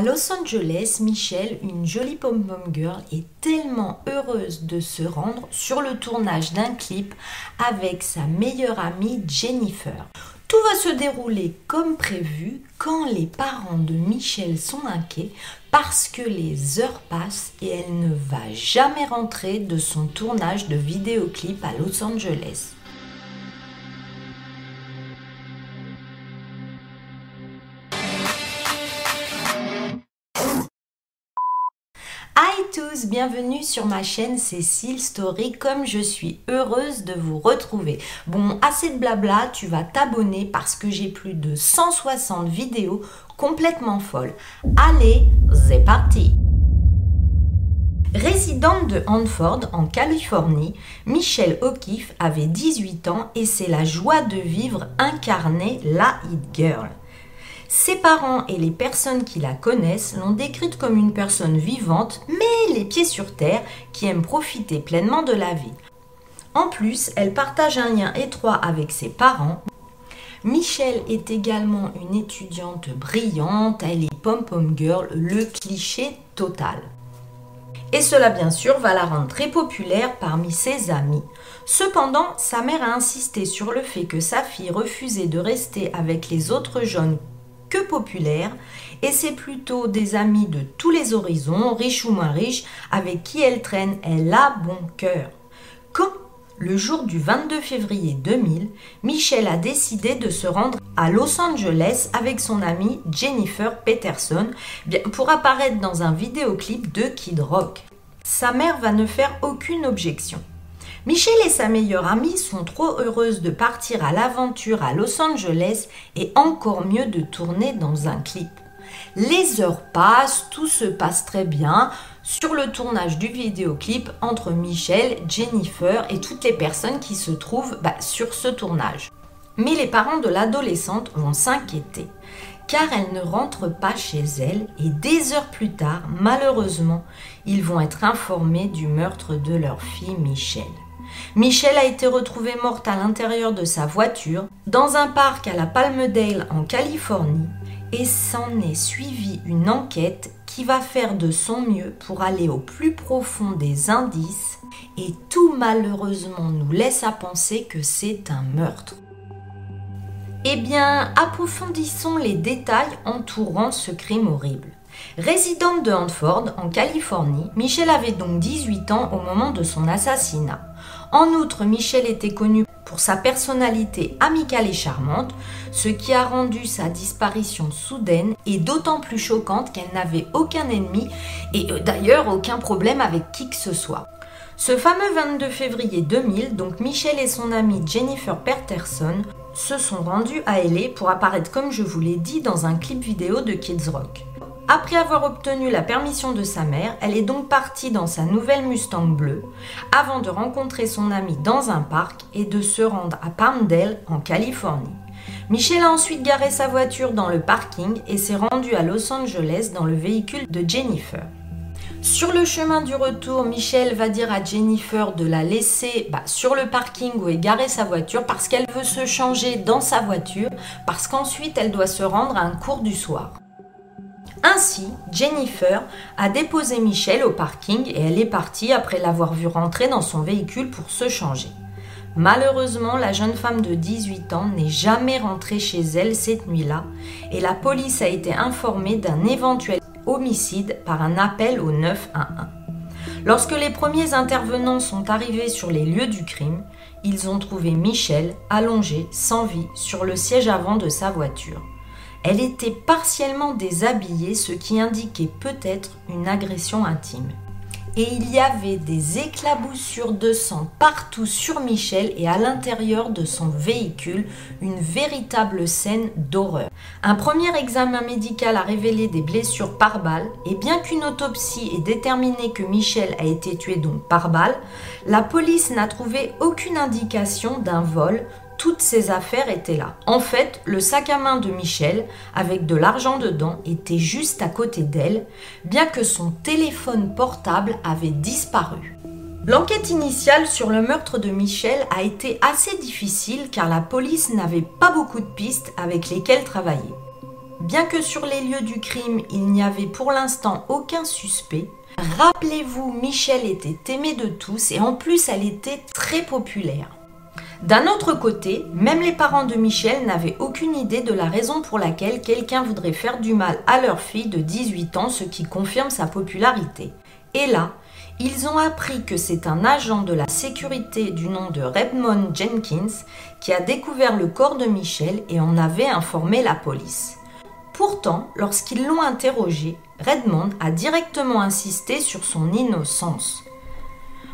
À Los Angeles, Michelle, une jolie pom-pom girl, est tellement heureuse de se rendre sur le tournage d'un clip avec sa meilleure amie Jennifer. Tout va se dérouler comme prévu quand les parents de Michelle sont inquiets parce que les heures passent et elle ne va jamais rentrer de son tournage de vidéoclip à Los Angeles. Bienvenue sur ma chaîne Cécile Story. Comme je suis heureuse de vous retrouver. Bon, assez de blabla, tu vas t'abonner parce que j'ai plus de 160 vidéos complètement folles. Allez, c'est parti Résidente de Hanford, en Californie, Michelle O'Keeffe avait 18 ans et c'est la joie de vivre incarnée la Hit Girl. Ses parents et les personnes qui la connaissent l'ont décrite comme une personne vivante, mais les pieds sur terre, qui aime profiter pleinement de la vie. En plus, elle partage un lien étroit avec ses parents. Michelle est également une étudiante brillante, elle est pom-pom girl, le cliché total. Et cela bien sûr va la rendre très populaire parmi ses amis. Cependant, sa mère a insisté sur le fait que sa fille refusait de rester avec les autres jeunes que populaire et c'est plutôt des amis de tous les horizons, riches ou moins riches, avec qui elle traîne. Elle a bon cœur. Quand le jour du 22 février 2000, Michelle a décidé de se rendre à Los Angeles avec son amie Jennifer Peterson pour apparaître dans un vidéoclip de Kid Rock. Sa mère va ne faire aucune objection. Michelle et sa meilleure amie sont trop heureuses de partir à l'aventure à Los Angeles et encore mieux de tourner dans un clip. Les heures passent, tout se passe très bien sur le tournage du vidéoclip entre Michelle, Jennifer et toutes les personnes qui se trouvent bah, sur ce tournage. Mais les parents de l'adolescente vont s'inquiéter car elle ne rentre pas chez elle et des heures plus tard, malheureusement, ils vont être informés du meurtre de leur fille Michelle. Michelle a été retrouvée morte à l'intérieur de sa voiture dans un parc à la Palmdale en Californie et s'en est suivie une enquête qui va faire de son mieux pour aller au plus profond des indices et tout malheureusement nous laisse à penser que c'est un meurtre. Eh bien, approfondissons les détails entourant ce crime horrible. Résidente de Hanford, en Californie, Michelle avait donc 18 ans au moment de son assassinat. En outre, Michelle était connue pour sa personnalité amicale et charmante, ce qui a rendu sa disparition soudaine et d'autant plus choquante qu'elle n'avait aucun ennemi et euh, d'ailleurs aucun problème avec qui que ce soit. Ce fameux 22 février 2000, donc Michelle et son amie Jennifer Peterson se sont rendus à LA pour apparaître comme je vous l'ai dit dans un clip vidéo de Kids Rock. Après avoir obtenu la permission de sa mère, elle est donc partie dans sa nouvelle Mustang bleue avant de rencontrer son amie dans un parc et de se rendre à Palmdale en Californie. Michelle a ensuite garé sa voiture dans le parking et s'est rendue à Los Angeles dans le véhicule de Jennifer. Sur le chemin du retour, Michelle va dire à Jennifer de la laisser bah, sur le parking où est garée sa voiture parce qu'elle veut se changer dans sa voiture parce qu'ensuite elle doit se rendre à un cours du soir. Ainsi, Jennifer a déposé Michelle au parking et elle est partie après l'avoir vu rentrer dans son véhicule pour se changer. Malheureusement, la jeune femme de 18 ans n'est jamais rentrée chez elle cette nuit-là et la police a été informée d'un éventuel homicide par un appel au 911. Lorsque les premiers intervenants sont arrivés sur les lieux du crime, ils ont trouvé Michelle allongée sans vie sur le siège avant de sa voiture. Elle était partiellement déshabillée, ce qui indiquait peut-être une agression intime. Et il y avait des éclaboussures de sang partout sur Michel et à l'intérieur de son véhicule, une véritable scène d'horreur. Un premier examen médical a révélé des blessures par balle et bien qu'une autopsie ait déterminé que Michel a été tué donc par balle, la police n'a trouvé aucune indication d'un vol, toutes ses affaires étaient là. En fait, le sac à main de Michel, avec de l'argent dedans, était juste à côté d'elle, bien que son téléphone portable avait disparu. L'enquête initiale sur le meurtre de Michel a été assez difficile car la police n'avait pas beaucoup de pistes avec lesquelles travailler. Bien que sur les lieux du crime, il n'y avait pour l'instant aucun suspect, rappelez-vous, Michelle était aimée de tous et en plus elle était très populaire. D'un autre côté, même les parents de Michel n'avaient aucune idée de la raison pour laquelle quelqu'un voudrait faire du mal à leur fille de 18 ans, ce qui confirme sa popularité. Et là, ils ont appris que c'est un agent de la sécurité du nom de Redmond Jenkins qui a découvert le corps de Michel et en avait informé la police. Pourtant, lorsqu'ils l'ont interrogé, Redmond a directement insisté sur son innocence.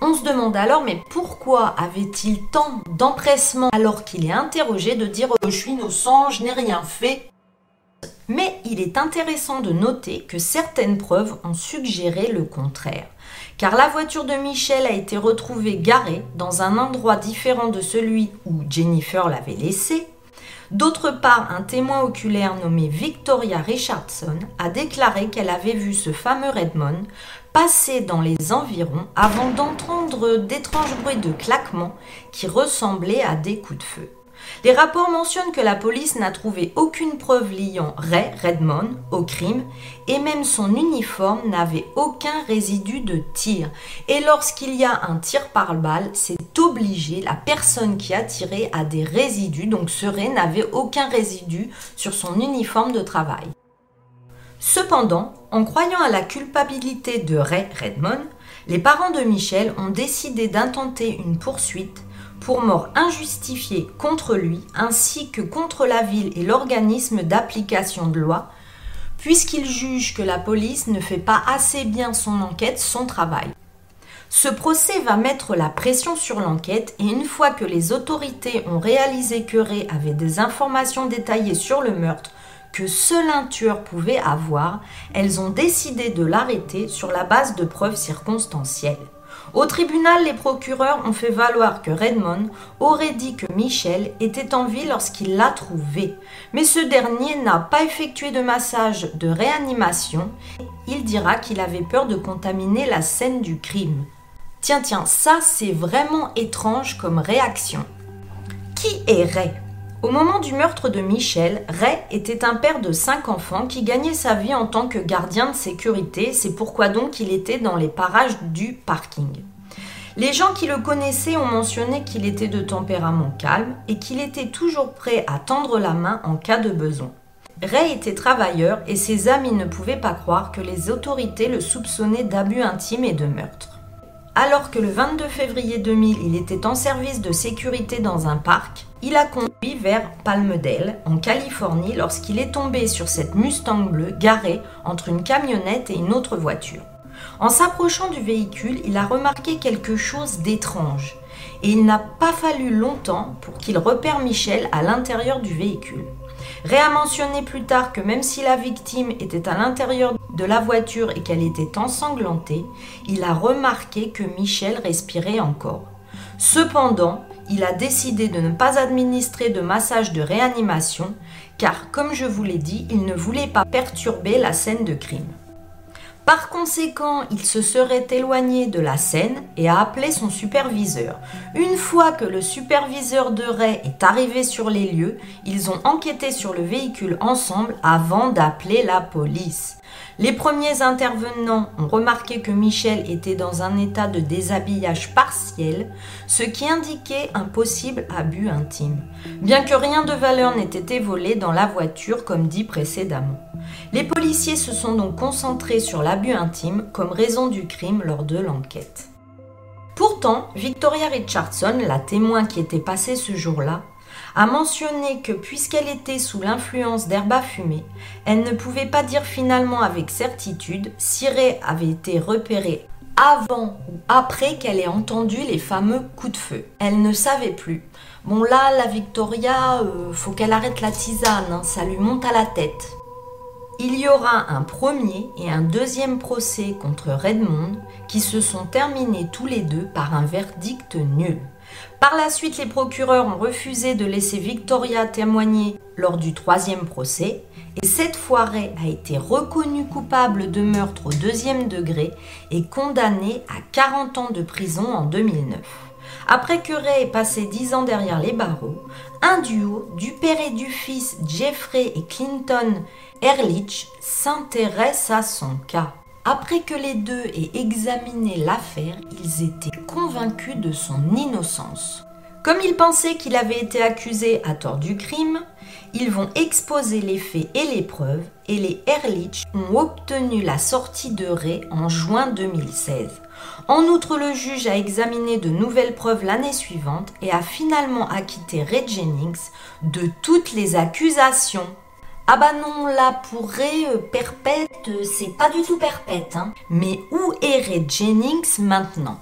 On se demande alors, mais pourquoi avait-il tant d'empressement alors qu'il est interrogé de dire Je suis innocent, je n'ai rien fait Mais il est intéressant de noter que certaines preuves ont suggéré le contraire. Car la voiture de Michel a été retrouvée garée dans un endroit différent de celui où Jennifer l'avait laissée. D'autre part, un témoin oculaire nommé Victoria Richardson a déclaré qu'elle avait vu ce fameux Redmond passer dans les environs avant d'entendre d'étranges bruits de claquements qui ressemblaient à des coups de feu. Les rapports mentionnent que la police n'a trouvé aucune preuve liant Ray Redmond au crime et même son uniforme n'avait aucun résidu de tir. Et lorsqu'il y a un tir par balle, c'est obligé, la personne qui a tiré a des résidus, donc ce Ray n'avait aucun résidu sur son uniforme de travail. Cependant, en croyant à la culpabilité de Ray Redmond, les parents de Michel ont décidé d'intenter une poursuite pour mort injustifiée contre lui ainsi que contre la ville et l'organisme d'application de loi, puisqu'ils jugent que la police ne fait pas assez bien son enquête, son travail. Ce procès va mettre la pression sur l'enquête et une fois que les autorités ont réalisé que Ray avait des informations détaillées sur le meurtre que seul un tueur pouvait avoir, elles ont décidé de l'arrêter sur la base de preuves circonstancielles. Au tribunal, les procureurs ont fait valoir que Redmond aurait dit que Michel était en vie lorsqu'il l'a trouvé. Mais ce dernier n'a pas effectué de massage de réanimation. Il dira qu'il avait peur de contaminer la scène du crime. Tiens, tiens, ça c'est vraiment étrange comme réaction. Qui est Ray? Au moment du meurtre de Michel, Ray était un père de cinq enfants qui gagnait sa vie en tant que gardien de sécurité, c'est pourquoi donc il était dans les parages du parking. Les gens qui le connaissaient ont mentionné qu'il était de tempérament calme et qu'il était toujours prêt à tendre la main en cas de besoin. Ray était travailleur et ses amis ne pouvaient pas croire que les autorités le soupçonnaient d'abus intimes et de meurtre. Alors que le 22 février 2000, il était en service de sécurité dans un parc, il a conduit vers Palmdale, en Californie, lorsqu'il est tombé sur cette Mustang bleue garée entre une camionnette et une autre voiture. En s'approchant du véhicule, il a remarqué quelque chose d'étrange, et il n'a pas fallu longtemps pour qu'il repère Michel à l'intérieur du véhicule. Ray a mentionné plus tard que même si la victime était à l'intérieur de la voiture et qu'elle était ensanglantée, il a remarqué que Michel respirait encore. Cependant, il a décidé de ne pas administrer de massage de réanimation car, comme je vous l'ai dit, il ne voulait pas perturber la scène de crime. Par conséquent, il se serait éloigné de la scène et a appelé son superviseur. Une fois que le superviseur de Ray est arrivé sur les lieux, ils ont enquêté sur le véhicule ensemble avant d'appeler la police. Les premiers intervenants ont remarqué que Michel était dans un état de déshabillage partiel, ce qui indiquait un possible abus intime, bien que rien de valeur n'ait été volé dans la voiture comme dit précédemment. Les policiers se sont donc concentrés sur l'abus intime comme raison du crime lors de l'enquête. Pourtant, Victoria Richardson, la témoin qui était passée ce jour-là, a mentionné que puisqu'elle était sous l'influence d'herbe à fumer, elle ne pouvait pas dire finalement avec certitude si Ray avait été repéré avant ou après qu'elle ait entendu les fameux coups de feu. Elle ne savait plus. Bon là, la Victoria, euh, faut qu'elle arrête la tisane, hein, ça lui monte à la tête. Il y aura un premier et un deuxième procès contre Redmond qui se sont terminés tous les deux par un verdict nul. Par la suite, les procureurs ont refusé de laisser Victoria témoigner lors du troisième procès et cette fois Ray a été reconnu coupable de meurtre au deuxième degré et condamné à 40 ans de prison en 2009. Après que Ray ait passé 10 ans derrière les barreaux, un duo du père et du fils Jeffrey et Clinton Ehrlich s'intéresse à son cas. Après que les deux aient examiné l'affaire, ils étaient convaincus de son innocence. Comme ils pensaient qu'il avait été accusé à tort du crime, ils vont exposer les faits et les preuves et les Ehrlich ont obtenu la sortie de Ray en juin 2016. En outre, le juge a examiné de nouvelles preuves l'année suivante et a finalement acquitté Ray Jennings de toutes les accusations. Ah bah non, là pour Ray, euh, perpète, euh, c'est pas du tout perpète. Hein. Mais où est Ray Jennings maintenant?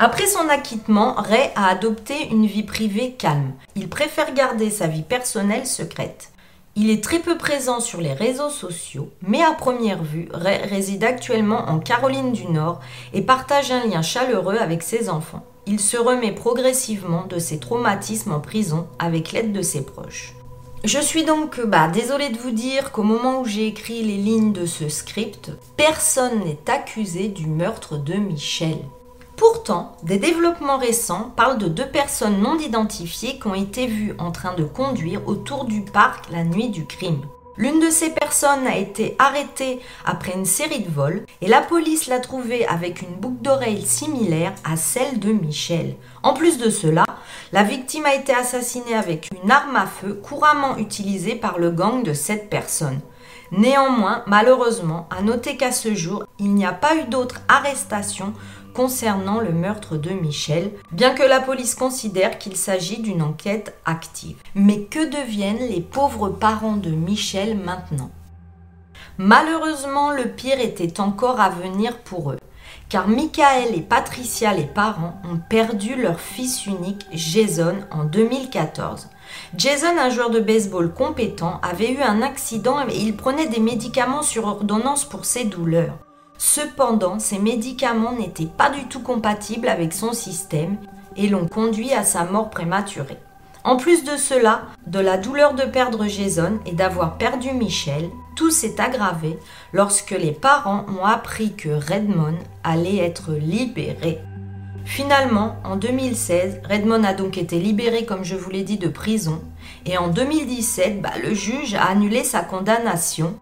Après son acquittement, Ray a adopté une vie privée calme. Il préfère garder sa vie personnelle secrète. Il est très peu présent sur les réseaux sociaux, mais à première vue, Ray réside actuellement en Caroline du Nord et partage un lien chaleureux avec ses enfants. Il se remet progressivement de ses traumatismes en prison avec l'aide de ses proches. Je suis donc bah, désolée de vous dire qu'au moment où j'ai écrit les lignes de ce script, personne n'est accusé du meurtre de Michel. Pourtant, des développements récents parlent de deux personnes non identifiées qui ont été vues en train de conduire autour du parc la nuit du crime. L'une de ces personnes a été arrêtée après une série de vols et la police l'a trouvée avec une boucle d'oreille similaire à celle de Michel. En plus de cela, la victime a été assassinée avec une arme à feu couramment utilisée par le gang de cette personne. Néanmoins, malheureusement, à noter qu'à ce jour, il n'y a pas eu d'autres arrestations concernant le meurtre de Michel, bien que la police considère qu'il s'agit d'une enquête active. Mais que deviennent les pauvres parents de Michel maintenant? Malheureusement, le pire était encore à venir pour eux, car Michael et Patricia, les parents, ont perdu leur fils unique, Jason, en 2014. Jason, un joueur de baseball compétent, avait eu un accident et il prenait des médicaments sur ordonnance pour ses douleurs. Cependant, ces médicaments n'étaient pas du tout compatibles avec son système et l'ont conduit à sa mort prématurée. En plus de cela, de la douleur de perdre Jason et d'avoir perdu Michel, tout s'est aggravé lorsque les parents ont appris que Redmond allait être libéré. Finalement, en 2016, Redmond a donc été libéré, comme je vous l'ai dit, de prison. Et en 2017, bah, le juge a annulé sa condamnation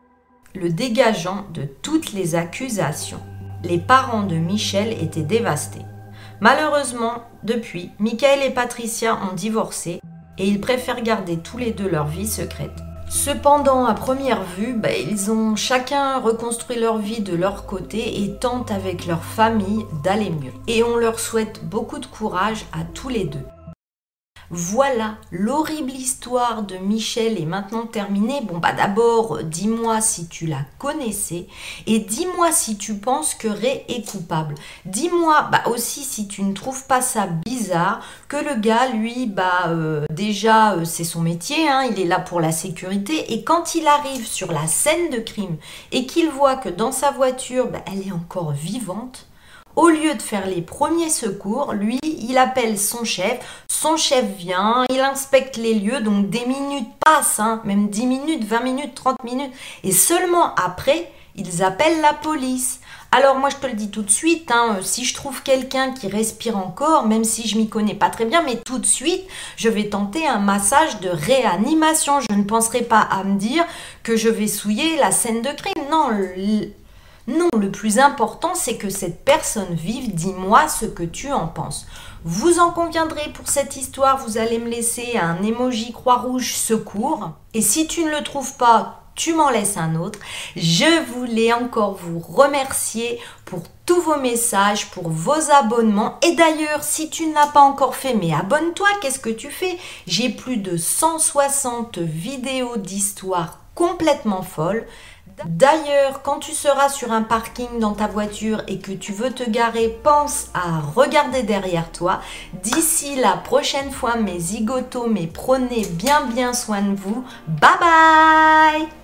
le dégageant de toutes les accusations. Les parents de Michel étaient dévastés. Malheureusement, depuis, Michael et Patricia ont divorcé et ils préfèrent garder tous les deux leur vie secrète. Cependant, à première vue, bah, ils ont chacun reconstruit leur vie de leur côté et tentent avec leur famille d'aller mieux. Et on leur souhaite beaucoup de courage à tous les deux. Voilà, l'horrible histoire de Michel est maintenant terminée. Bon, bah d'abord, dis-moi si tu la connaissais et dis-moi si tu penses que Ray est coupable. Dis-moi bah aussi si tu ne trouves pas ça bizarre que le gars, lui, bah euh, déjà, euh, c'est son métier, hein, il est là pour la sécurité et quand il arrive sur la scène de crime et qu'il voit que dans sa voiture, bah, elle est encore vivante, au lieu de faire les premiers secours, lui, il appelle son chef, son chef vient, il inspecte les lieux, donc des minutes passent, hein, même 10 minutes, 20 minutes, 30 minutes, et seulement après, ils appellent la police. Alors moi je te le dis tout de suite, hein, si je trouve quelqu'un qui respire encore, même si je m'y connais pas très bien, mais tout de suite, je vais tenter un massage de réanimation. Je ne penserai pas à me dire que je vais souiller la scène de crime. Non, non, le plus important, c'est que cette personne vive. Dis-moi ce que tu en penses. Vous en conviendrez pour cette histoire, vous allez me laisser un emoji croix-rouge secours. Et si tu ne le trouves pas, tu m'en laisses un autre. Je voulais encore vous remercier pour tous vos messages, pour vos abonnements. Et d'ailleurs, si tu ne l'as pas encore fait, mais abonne-toi, qu'est-ce que tu fais? J'ai plus de 160 vidéos d'histoires complètement folles. D'ailleurs, quand tu seras sur un parking dans ta voiture et que tu veux te garer, pense à regarder derrière toi. D'ici la prochaine fois, mes zigotos, mes prenez bien bien soin de vous. Bye bye